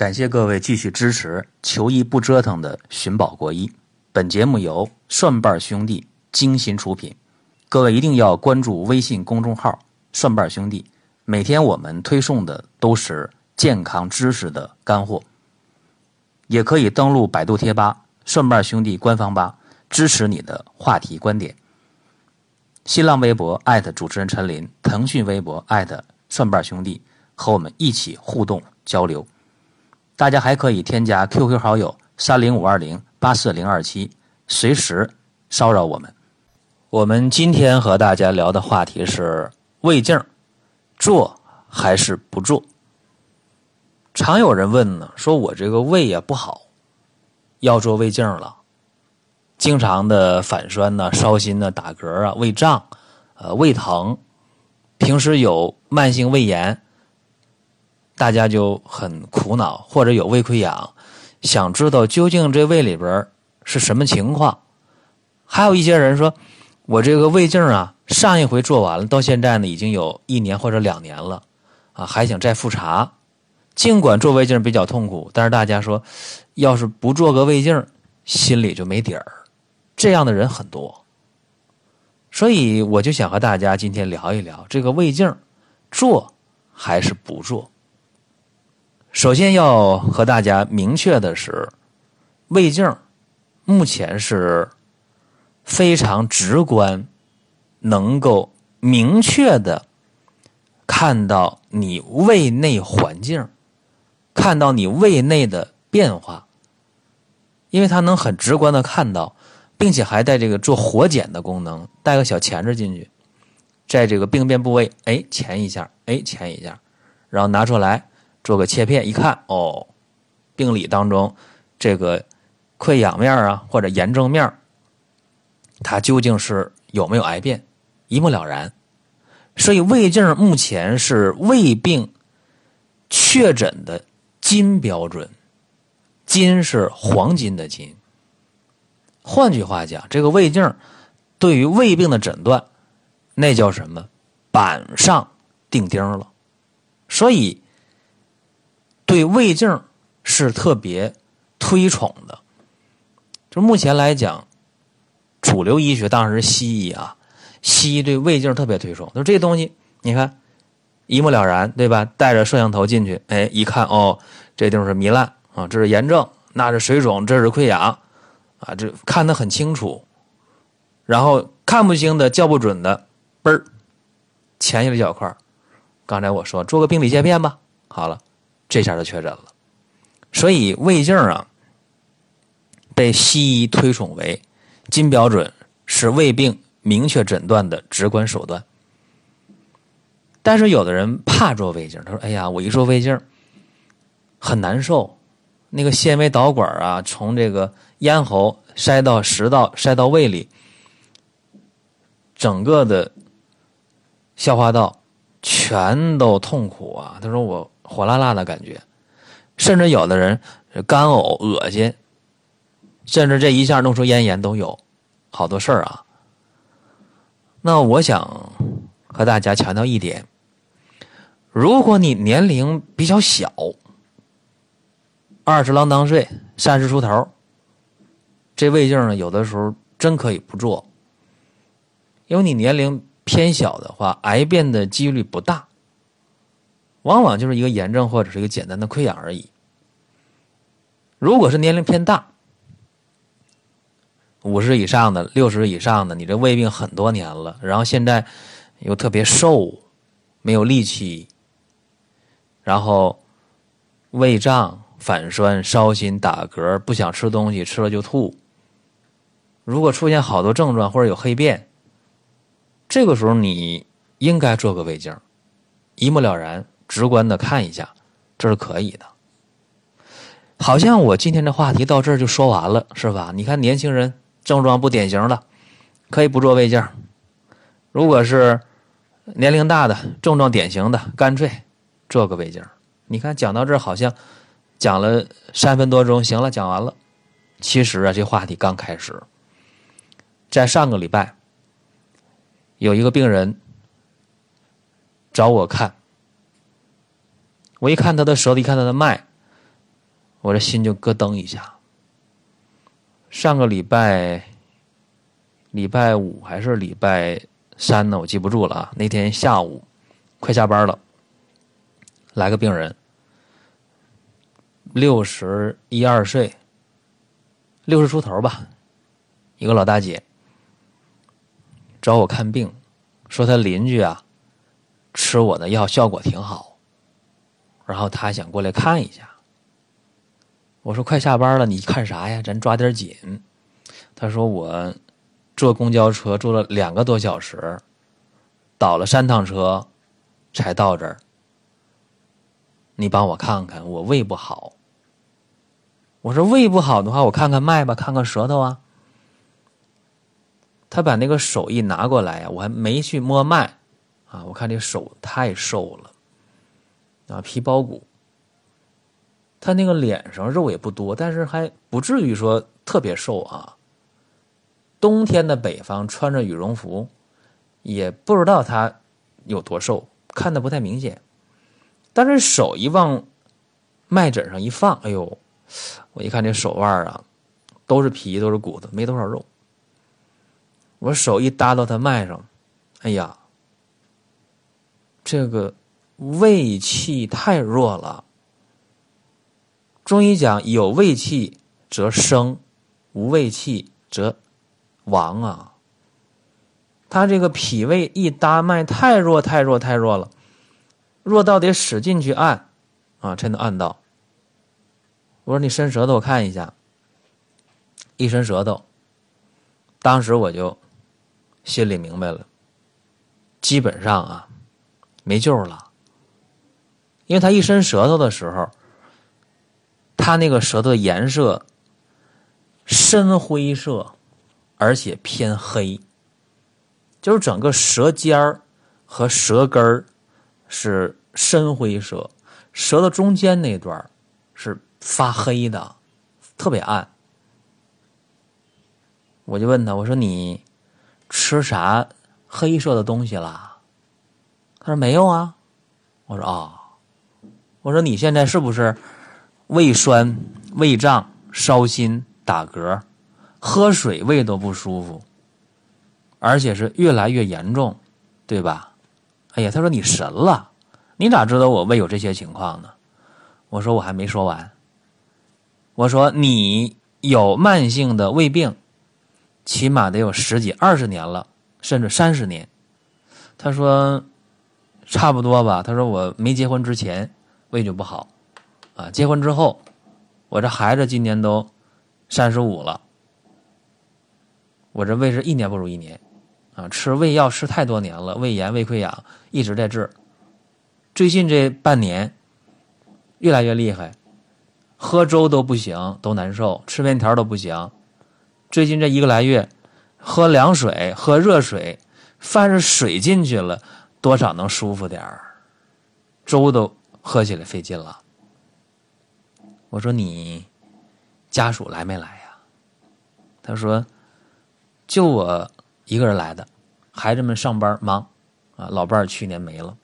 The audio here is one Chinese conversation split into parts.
感谢各位继续支持求医不折腾的寻宝国医。本节目由蒜瓣兄弟精心出品，各位一定要关注微信公众号“蒜瓣兄弟”，每天我们推送的都是健康知识的干货。也可以登录百度贴吧“蒜瓣兄弟”官方吧，支持你的话题观点。新浪微博艾特主持人陈林，腾讯微博艾特蒜瓣兄弟，和我们一起互动交流。大家还可以添加 QQ 好友三零五二零八四零二七，随时骚扰我们。我们今天和大家聊的话题是胃镜，做还是不做？常有人问呢，说我这个胃呀不好，要做胃镜了，经常的反酸呢、烧心呢、打嗝啊、胃胀、呃胃疼，平时有慢性胃炎。大家就很苦恼，或者有胃溃疡，想知道究竟这胃里边是什么情况。还有一些人说，我这个胃镜啊，上一回做完了，到现在呢已经有一年或者两年了，啊，还想再复查。尽管做胃镜比较痛苦，但是大家说，要是不做个胃镜，心里就没底儿。这样的人很多，所以我就想和大家今天聊一聊这个胃镜，做还是不做。首先要和大家明确的是，胃镜目前是非常直观，能够明确的看到你胃内环境，看到你胃内的变化，因为它能很直观的看到，并且还带这个做活检的功能，带个小钳子进去，在这个病变部位，哎，钳一下，哎，钳一下，然后拿出来。做个切片一看，哦，病理当中这个溃疡面啊，或者炎症面，它究竟是有没有癌变，一目了然。所以胃镜目前是胃病确诊的金标准，金是黄金的金。换句话讲，这个胃镜对于胃病的诊断，那叫什么？板上钉钉了。所以。对胃镜是特别推崇的，就目前来讲，主流医学当然是西医啊，西医对胃镜特别推崇。就这东西，你看一目了然，对吧？带着摄像头进去，哎，一看哦，这地方是糜烂啊，这是炎症，那是水肿，这是溃疡啊，这看得很清楚。然后看不清的、叫不准的，嘣儿，前一小块刚才我说做个病理切片吧，好了。这下就确诊了，所以胃镜啊，被西医推崇为金标准，是胃病明确诊断的直观手段。但是有的人怕做胃镜，他说：“哎呀，我一做胃镜很难受，那个纤维导管啊，从这个咽喉塞到食道，塞到胃里，整个的消化道全都痛苦啊。”他说：“我。”火辣辣的感觉，甚至有的人干呕、恶心，甚至这一下弄出咽炎都有，好多事儿啊。那我想和大家强调一点：如果你年龄比较小，二十郎当岁、三十出头，这胃镜呢，有的时候真可以不做，因为你年龄偏小的话，癌变的几率不大。往往就是一个炎症或者是一个简单的溃疡而已。如果是年龄偏大，五十以上的、六十以上的，你这胃病很多年了，然后现在又特别瘦，没有力气，然后胃胀、反酸、烧心、打嗝，不想吃东西，吃了就吐。如果出现好多症状或者有黑便，这个时候你应该做个胃镜，一目了然。直观的看一下，这是可以的。好像我今天的话题到这儿就说完了，是吧？你看年轻人症状不典型的，可以不做胃镜；如果是年龄大的症状典型的，干脆做个胃镜。你看讲到这儿好像讲了三分多钟，行了，讲完了。其实啊，这话题刚开始。在上个礼拜，有一个病人找我看。我一看他的舌头，一看他的脉，我这心就咯噔一下。上个礼拜，礼拜五还是礼拜三呢？我记不住了啊。那天下午快下班了，来个病人，六十一二岁，六十出头吧，一个老大姐，找我看病，说他邻居啊吃我的药效果挺好，然后他想过来看一下。我说快下班了，你看啥呀？咱抓点紧。他说我坐公交车坐了两个多小时，倒了三趟车才到这儿。你帮我看看，我胃不好。我说胃不好的话，我看看脉吧，看看舌头啊。他把那个手一拿过来呀，我还没去摸脉啊，我看这手太瘦了啊，皮包骨。他那个脸上肉也不多，但是还不至于说特别瘦啊。冬天的北方穿着羽绒服，也不知道他有多瘦，看的不太明显。但是手一往脉诊上一放，哎呦，我一看这手腕啊，都是皮，都是骨头，没多少肉。我手一搭到他脉上，哎呀，这个胃气太弱了。中医讲，有胃气则生，无胃气则亡啊。他这个脾胃一搭脉太弱太弱太弱了，弱到得使劲去按啊才能按到。我说你伸舌头我看一下，一伸舌头，当时我就心里明白了，基本上啊没救了，因为他一伸舌头的时候。他那个舌头的颜色深灰色，而且偏黑，就是整个舌尖儿和舌根儿是深灰色，舌头中间那段是发黑的，特别暗。我就问他，我说你吃啥黑色的东西了？他说没有啊。我说啊，我说你现在是不是？胃酸、胃胀、烧心、打嗝，喝水胃都不舒服，而且是越来越严重，对吧？哎呀，他说你神了，你咋知道我胃有这些情况呢？我说我还没说完。我说你有慢性的胃病，起码得有十几、二十年了，甚至三十年。他说差不多吧。他说我没结婚之前胃就不好。啊，结婚之后，我这孩子今年都三十五了，我这胃是一年不如一年，啊，吃胃药吃太多年了，胃炎、胃溃疡一直在治，最近这半年越来越厉害，喝粥都不行，都难受，吃面条都不行，最近这一个来月，喝凉水、喝热水，凡是水进去了，多少能舒服点儿，粥都喝起来费劲了。我说你家属来没来呀？他说就我一个人来的，孩子们上班忙啊，老伴儿去年没了。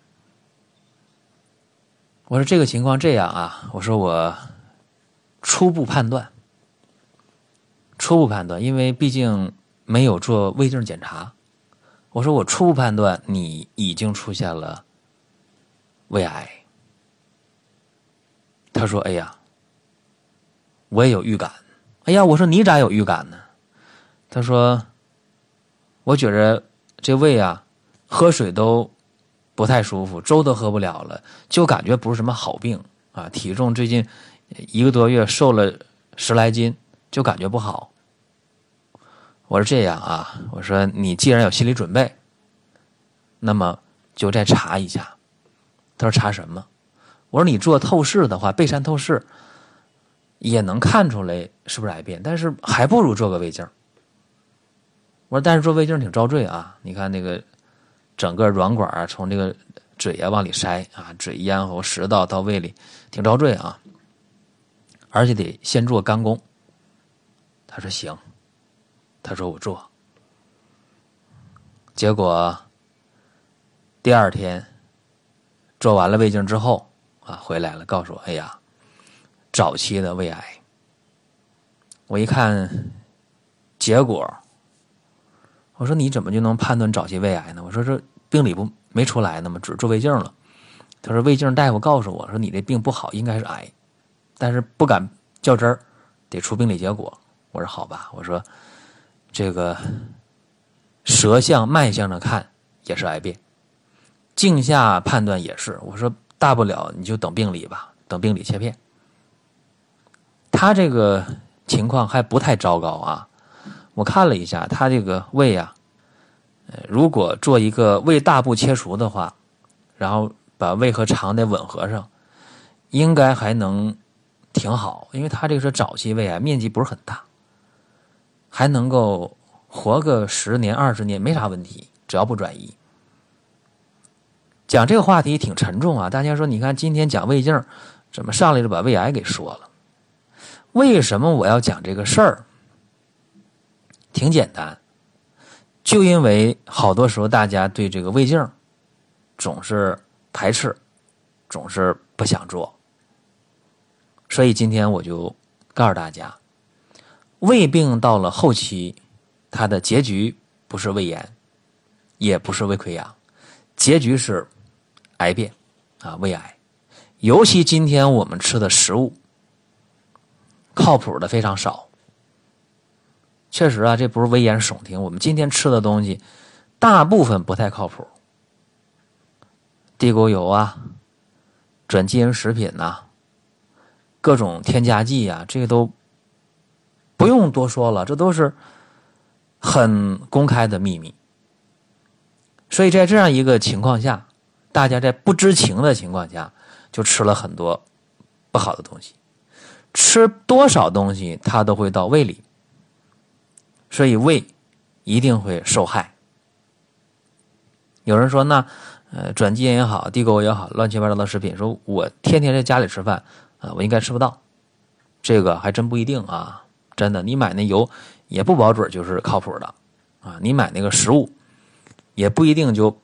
我说这个情况这样啊，我说我初步判断，初步判断，因为毕竟没有做胃镜检查，我说我初步判断你已经出现了胃癌。他说：“哎呀。”我也有预感，哎呀，我说你咋有预感呢？他说，我觉着这胃啊，喝水都不太舒服，粥都喝不了了，就感觉不是什么好病啊。体重最近一个多月瘦了十来斤，就感觉不好。我说这样啊，我说你既然有心理准备，那么就再查一下。他说查什么？我说你做透视的话，背山透视。也能看出来是不是癌变，但是还不如做个胃镜。我说，但是做胃镜挺遭罪啊！你看那个整个软管啊，从这个嘴啊往里塞啊，嘴咽喉、食道到胃里，挺遭罪啊。而且得先做肝功。他说行，他说我做。结果第二天做完了胃镜之后啊，回来了，告诉我，哎呀。早期的胃癌。我一看结果，我说你怎么就能判断早期胃癌呢？我说这病理不没出来呢吗？只做胃镜了。他说胃镜大夫告诉我说你这病不好，应该是癌，但是不敢较真儿，得出病理结果。我说好吧，我说这个舌象、脉象上看也是癌变，镜下判断也是。我说大不了你就等病理吧，等病理切片。他这个。情况还不太糟糕啊！我看了一下，他这个胃啊，呃，如果做一个胃大部切除的话，然后把胃和肠得吻合上，应该还能挺好。因为他这个是早期胃癌，面积不是很大，还能够活个十年二十年没啥问题，只要不转移。讲这个话题挺沉重啊！大家说，你看今天讲胃镜，怎么上来就把胃癌给说了？为什么我要讲这个事儿？挺简单，就因为好多时候大家对这个胃镜总是排斥，总是不想做，所以今天我就告诉大家，胃病到了后期，它的结局不是胃炎，也不是胃溃疡，结局是癌变啊，胃癌。尤其今天我们吃的食物。靠谱的非常少，确实啊，这不是危言耸听。我们今天吃的东西，大部分不太靠谱，地沟油啊，转基因食品呐，各种添加剂啊，这个都不用多说了，这都是很公开的秘密。所以在这样一个情况下，大家在不知情的情况下，就吃了很多不好的东西。吃多少东西，它都会到胃里，所以胃一定会受害。有人说，那呃转基因也好，地沟油也好，乱七八糟的食品，说我天天在家里吃饭啊，我应该吃不到。这个还真不一定啊，真的，你买那油也不保准就是靠谱的啊，你买那个食物也不一定就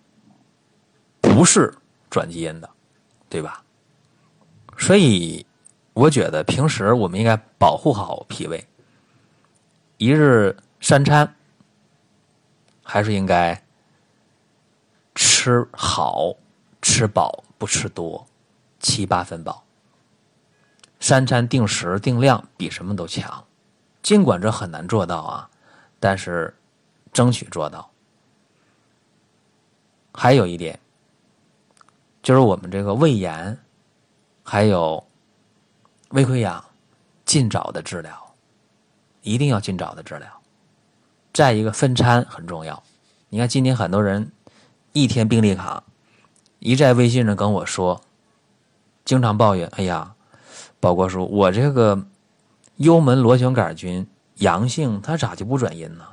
不是转基因的，对吧？所以。我觉得平时我们应该保护好脾胃，一日三餐还是应该吃好、吃饱，不吃多，七八分饱。三餐定时定量比什么都强，尽管这很难做到啊，但是争取做到。还有一点，就是我们这个胃炎，还有。胃溃疡，尽早的治疗，一定要尽早的治疗。再一个，分餐很重要。你看，今天很多人一天病历卡，一在微信上跟我说，经常抱怨：“哎呀，宝国叔，我这个幽门螺旋杆菌阳性，它咋就不转阴呢？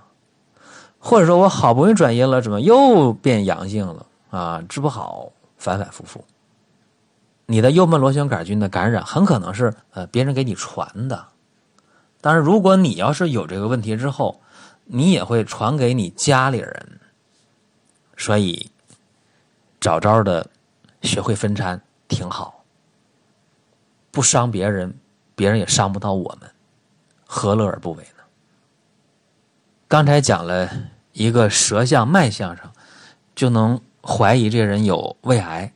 或者说我好不容易转阴了，怎么又变阳性了？啊，治不好，反反复复。”你的幽门螺旋杆菌的感染很可能是呃别人给你传的，但是如果你要是有这个问题之后，你也会传给你家里人，所以早早的学会分餐挺好，不伤别人，别人也伤不到我们，何乐而不为呢？刚才讲了一个舌象脉象上就能怀疑这人有胃癌。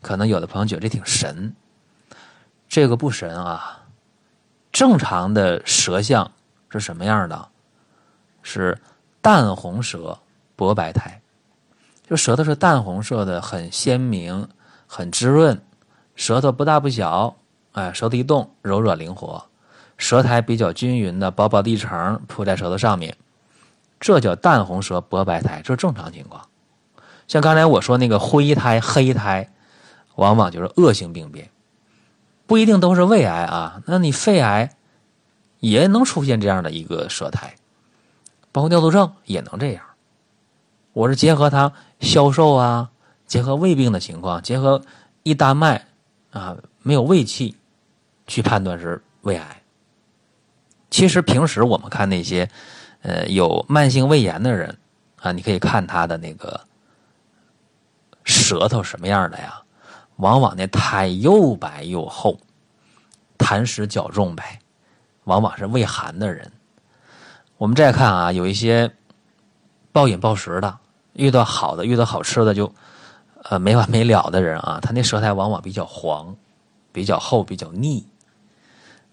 可能有的朋友觉得这挺神，这个不神啊。正常的舌象是什么样的？是淡红舌，薄白苔，就舌头是淡红色的，很鲜明，很滋润，舌头不大不小，哎，舌头一动柔软灵活，舌苔比较均匀的，薄薄的一层铺在舌头上面，这叫淡红舌，薄白苔，这是正常情况。像刚才我说那个灰苔、黑苔。往往就是恶性病变，不一定都是胃癌啊。那你肺癌也能出现这样的一个舌苔，包括尿毒症也能这样。我是结合它消瘦啊，结合胃病的情况，结合一搭脉啊，没有胃气去判断是胃癌。其实平时我们看那些呃有慢性胃炎的人啊，你可以看他的那个舌头什么样的呀？往往那苔又白又厚，痰湿较重呗，往往是胃寒的人。我们再看啊，有一些暴饮暴食的，遇到好的、遇到好吃的就呃没完没了的人啊，他那舌苔往往比较黄、比较厚、比较腻。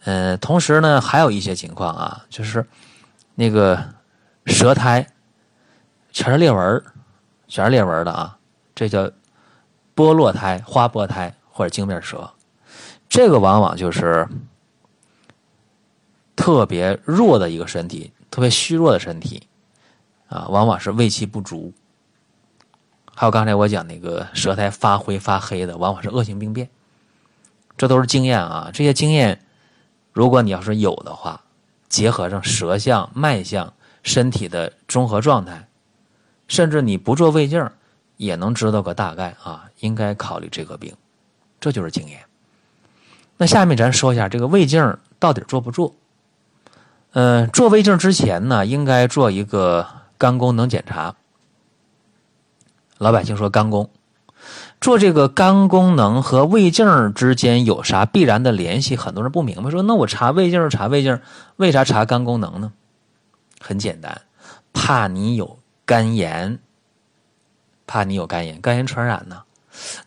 呃，同时呢，还有一些情况啊，就是那个舌苔全是裂纹全是裂纹的啊，这叫剥落苔、花剥苔或者镜面舌，这个往往就是特别弱的一个身体。特别虚弱的身体，啊，往往是胃气不足。还有刚才我讲那个舌苔发灰发黑的，往往是恶性病变。这都是经验啊，这些经验，如果你要是有的话，结合上舌象、脉象、身体的综合状态，甚至你不做胃镜也能知道个大概啊，应该考虑这个病。这就是经验。那下面咱说一下这个胃镜到底做不做？嗯，做胃镜之前呢，应该做一个肝功能检查。老百姓说肝功，做这个肝功能和胃镜之间有啥必然的联系？很多人不明白，说那我查胃镜查胃镜，为啥查肝功能呢？很简单，怕你有肝炎，怕你有肝炎，肝炎传染呢。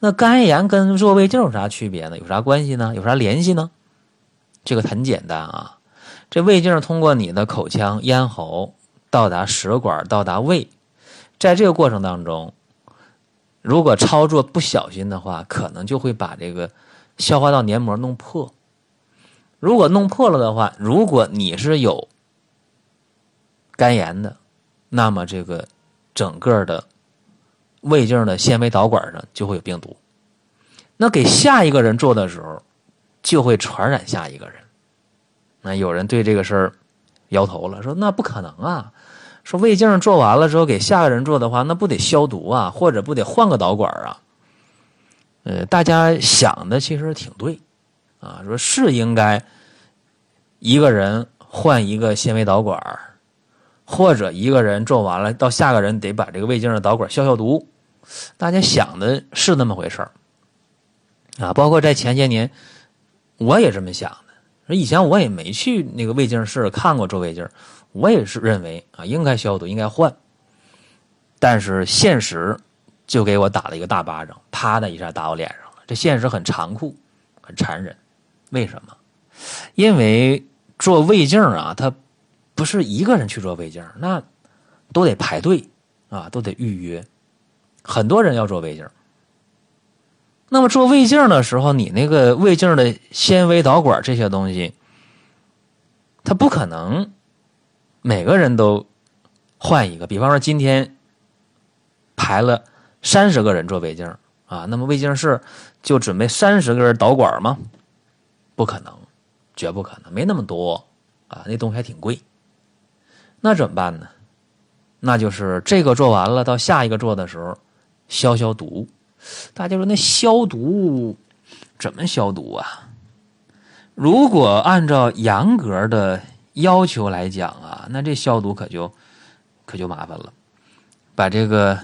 那肝炎跟做胃镜有啥区别呢？有啥关系呢？有啥联系呢？这个很简单啊。这胃镜通过你的口腔、咽喉到达食管，到达胃，在这个过程当中，如果操作不小心的话，可能就会把这个消化道黏膜弄破。如果弄破了的话，如果你是有肝炎的，那么这个整个的胃镜的纤维导管上就会有病毒。那给下一个人做的时候，就会传染下一个人。那有人对这个事儿摇头了，说那不可能啊！说胃镜做完了之后给下个人做的话，那不得消毒啊，或者不得换个导管啊？呃，大家想的其实挺对啊，说是应该一个人换一个纤维导管，或者一个人做完了到下个人得把这个胃镜的导管消消毒。大家想的是那么回事儿啊，包括在前些年，我也这么想的。以前我也没去那个胃镜室看过做胃镜，我也是认为啊应该消毒应该换，但是现实就给我打了一个大巴掌，啪的一下打我脸上了。这现实很残酷，很残忍。为什么？因为做胃镜啊，它不是一个人去做胃镜，那都得排队啊，都得预约，很多人要做胃镜。那么做胃镜的时候，你那个胃镜的纤维导管这些东西，它不可能每个人都换一个。比方说今天排了三十个人做胃镜啊，那么胃镜室就准备三十根导管吗？不可能，绝不可能，没那么多啊，那东西还挺贵。那怎么办呢？那就是这个做完了，到下一个做的时候消消毒。大家说那消毒怎么消毒啊？如果按照严格的要求来讲啊，那这消毒可就可就麻烦了。把这个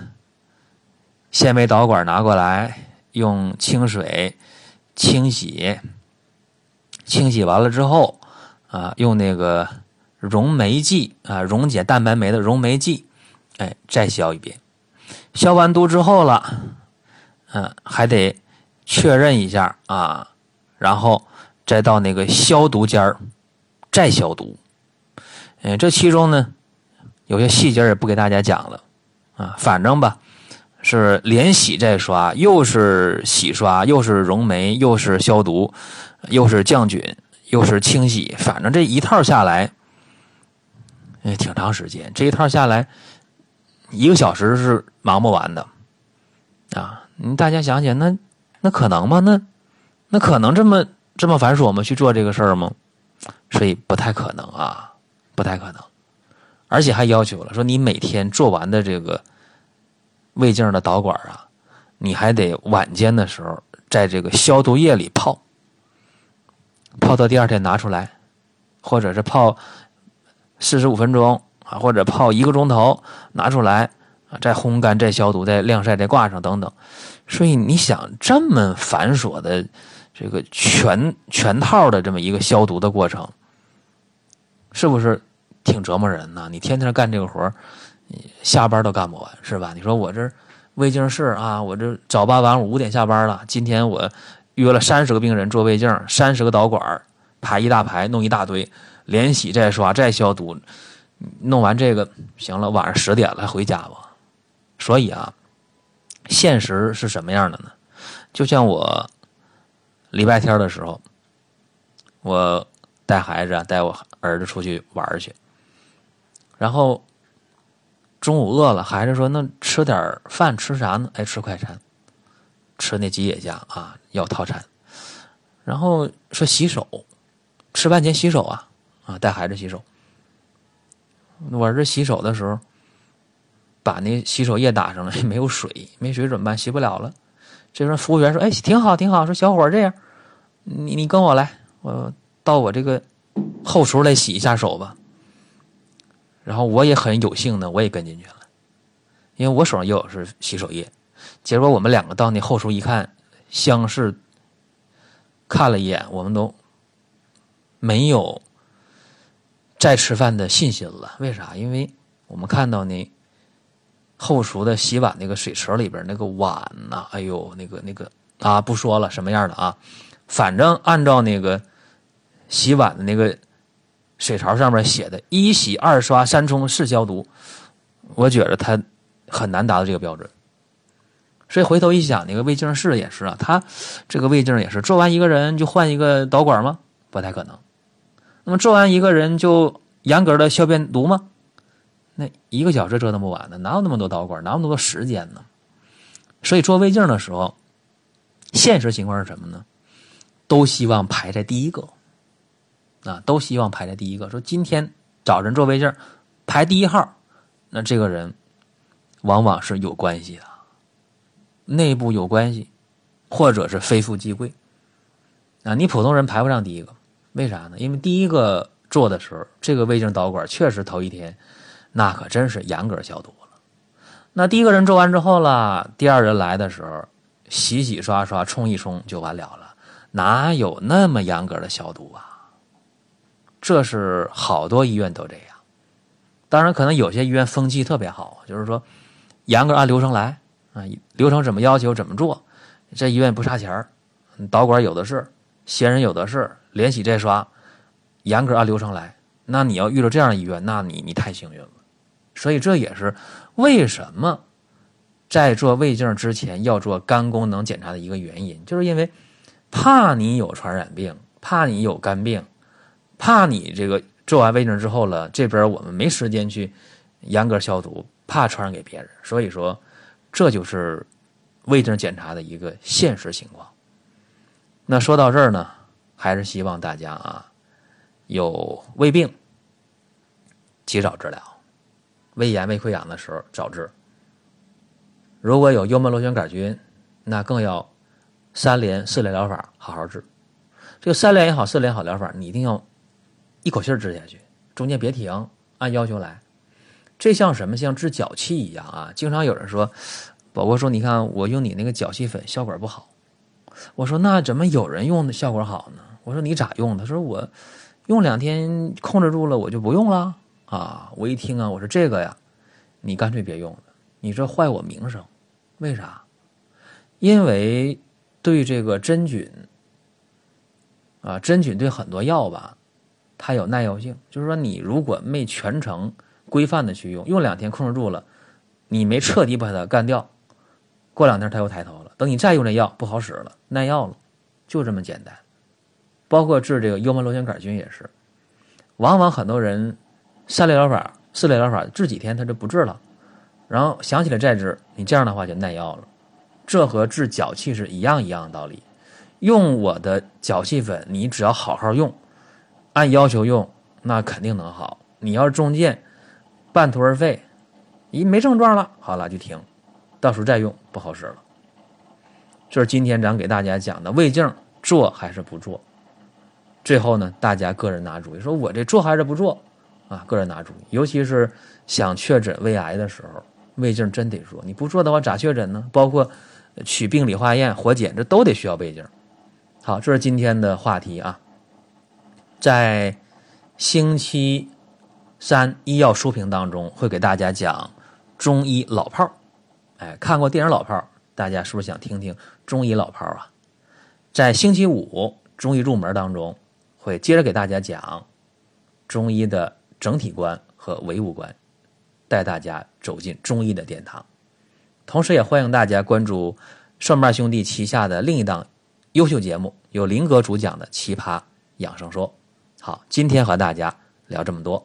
纤维导管拿过来，用清水清洗，清洗完了之后啊，用那个溶酶剂啊，溶解蛋白酶的溶酶剂，哎，再消一遍。消完毒之后了。嗯，还得确认一下啊，然后再到那个消毒间儿再消毒。嗯，这其中呢有些细节也不给大家讲了啊，反正吧是连洗再刷，又是洗刷，又是溶酶，又是消毒，又是降菌，又是清洗，反正这一套下来，哎，挺长时间。这一套下来一个小时是忙不完的啊。你大家想想，那那可能吗？那那可能这么这么繁琐吗？去做这个事儿吗？所以不太可能啊，不太可能。而且还要求了，说你每天做完的这个胃镜的导管啊，你还得晚间的时候在这个消毒液里泡，泡到第二天拿出来，或者是泡四十五分钟啊，或者泡一个钟头拿出来啊。再烘干，再消毒，再晾晒，再挂上，等等。所以你想这么繁琐的这个全全套的这么一个消毒的过程，是不是挺折磨人呢？你天天干这个活儿，下班都干不完，是吧？你说我这胃镜室啊，我这早八晚五五点下班了，今天我约了三十个病人做胃镜，三十个导管排一大排，弄一大堆，连洗再刷再消毒，弄完这个行了，晚上十点了回家吧。所以啊，现实是什么样的呢？就像我。礼拜天的时候，我带孩子啊，带我儿子出去玩去。然后中午饿了，孩子说：“那吃点饭，吃啥呢？”哎，吃快餐，吃那吉野家啊，要套餐。然后说洗手，吃饭前洗手啊啊，带孩子洗手。我儿子洗手的时候，把那洗手液打上了，没有水，没水怎么办？洗不了了。这时候服务员说：“哎，挺好，挺好。”说小伙这样。你你跟我来，我到我这个后厨来洗一下手吧。然后我也很有幸的，我也跟进去了，因为我手上也有是洗手液。结果我们两个到那后厨一看，相视看了一眼，我们都没有再吃饭的信心了。为啥？因为我们看到那后厨的洗碗那个水池里边那个碗呐，哎呦，那个那个啊，不说了，什么样的啊？反正按照那个洗碗的那个水槽上面写的“一洗二刷三冲四消毒”，我觉得他很难达到这个标准。所以回头一想，那个胃镜室也是啊，他这个胃镜也是做完一个人就换一个导管吗？不太可能。那么做完一个人就严格的消便毒吗？那一个小时折腾不完的，哪有那么多导管，哪有那么多时间呢？所以做胃镜的时候，现实情况是什么呢？都希望排在第一个，啊，都希望排在第一个。说今天找人做胃镜，排第一号，那这个人往往是有关系的，内部有关系，或者是非富即贵。啊，你普通人排不上第一个，为啥呢？因为第一个做的时候，这个胃镜导管确实头一天，那可真是严格消毒了。那第一个人做完之后了，第二人来的时候，洗洗刷刷，冲一冲就完了了。哪有那么严格的消毒啊？这是好多医院都这样。当然，可能有些医院风气特别好，就是说严格按流程来啊，流程怎么要求怎么做。这医院不差钱儿，导管有的是，闲人有的是，连洗再刷，严格按流程来。那你要遇到这样的医院，那你你太幸运了。所以这也是为什么在做胃镜之前要做肝功能检查的一个原因，就是因为。怕你有传染病，怕你有肝病，怕你这个做完胃镜之后了，这边我们没时间去严格消毒，怕传染给别人。所以说，这就是胃镜检查的一个现实情况。那说到这儿呢，还是希望大家啊，有胃病及早治疗，胃炎、胃溃疡的时候早治。如果有幽门螺旋杆菌，那更要。三联四联疗法好好治，这个三联也好，四联好疗法，你一定要一口气儿治下去，中间别停，按要求来。这像什么？像治脚气一样啊！经常有人说，宝宝说，你看我用你那个脚气粉效果不好。我说那怎么有人用的效果好呢？我说你咋用？他说我用两天控制住了，我就不用了啊！我一听啊，我说这个呀，你干脆别用了，你这坏我名声。为啥？因为。对这个真菌啊，真菌对很多药吧，它有耐药性。就是说，你如果没全程规范的去用，用两天控制住了，你没彻底把它干掉，过两天它又抬头。等你再用这药不好使了，耐药了，就这么简单。包括治这个幽门螺旋杆菌也是，往往很多人三类疗法、四类疗法治几天他就不治了，然后想起来再治，你这样的话就耐药了。这和治脚气是一样一样的道理。用我的脚气粉，你只要好好用，按要求用，那肯定能好。你要是中箭，半途而废，一没症状了，好了就停，到时候再用不好使了。就是今天咱给大家讲的胃镜做还是不做？最后呢，大家个人拿主意，说我这做还是不做？啊，个人拿主意。尤其是想确诊胃癌的时候，胃镜真得做。你不做的话，咋确诊呢？包括。取病理化验、活检，这都得需要胃镜，好，这是今天的话题啊。在星期三医药书评当中，会给大家讲中医老炮儿。哎，看过电影《老炮儿》，大家是不是想听听中医老炮儿啊？在星期五中医入门当中，会接着给大家讲中医的整体观和唯物观，带大家走进中医的殿堂。同时，也欢迎大家关注蒜瓣兄弟旗下的另一档优秀节目，由林哥主讲的《奇葩养生说》。好，今天和大家聊这么多。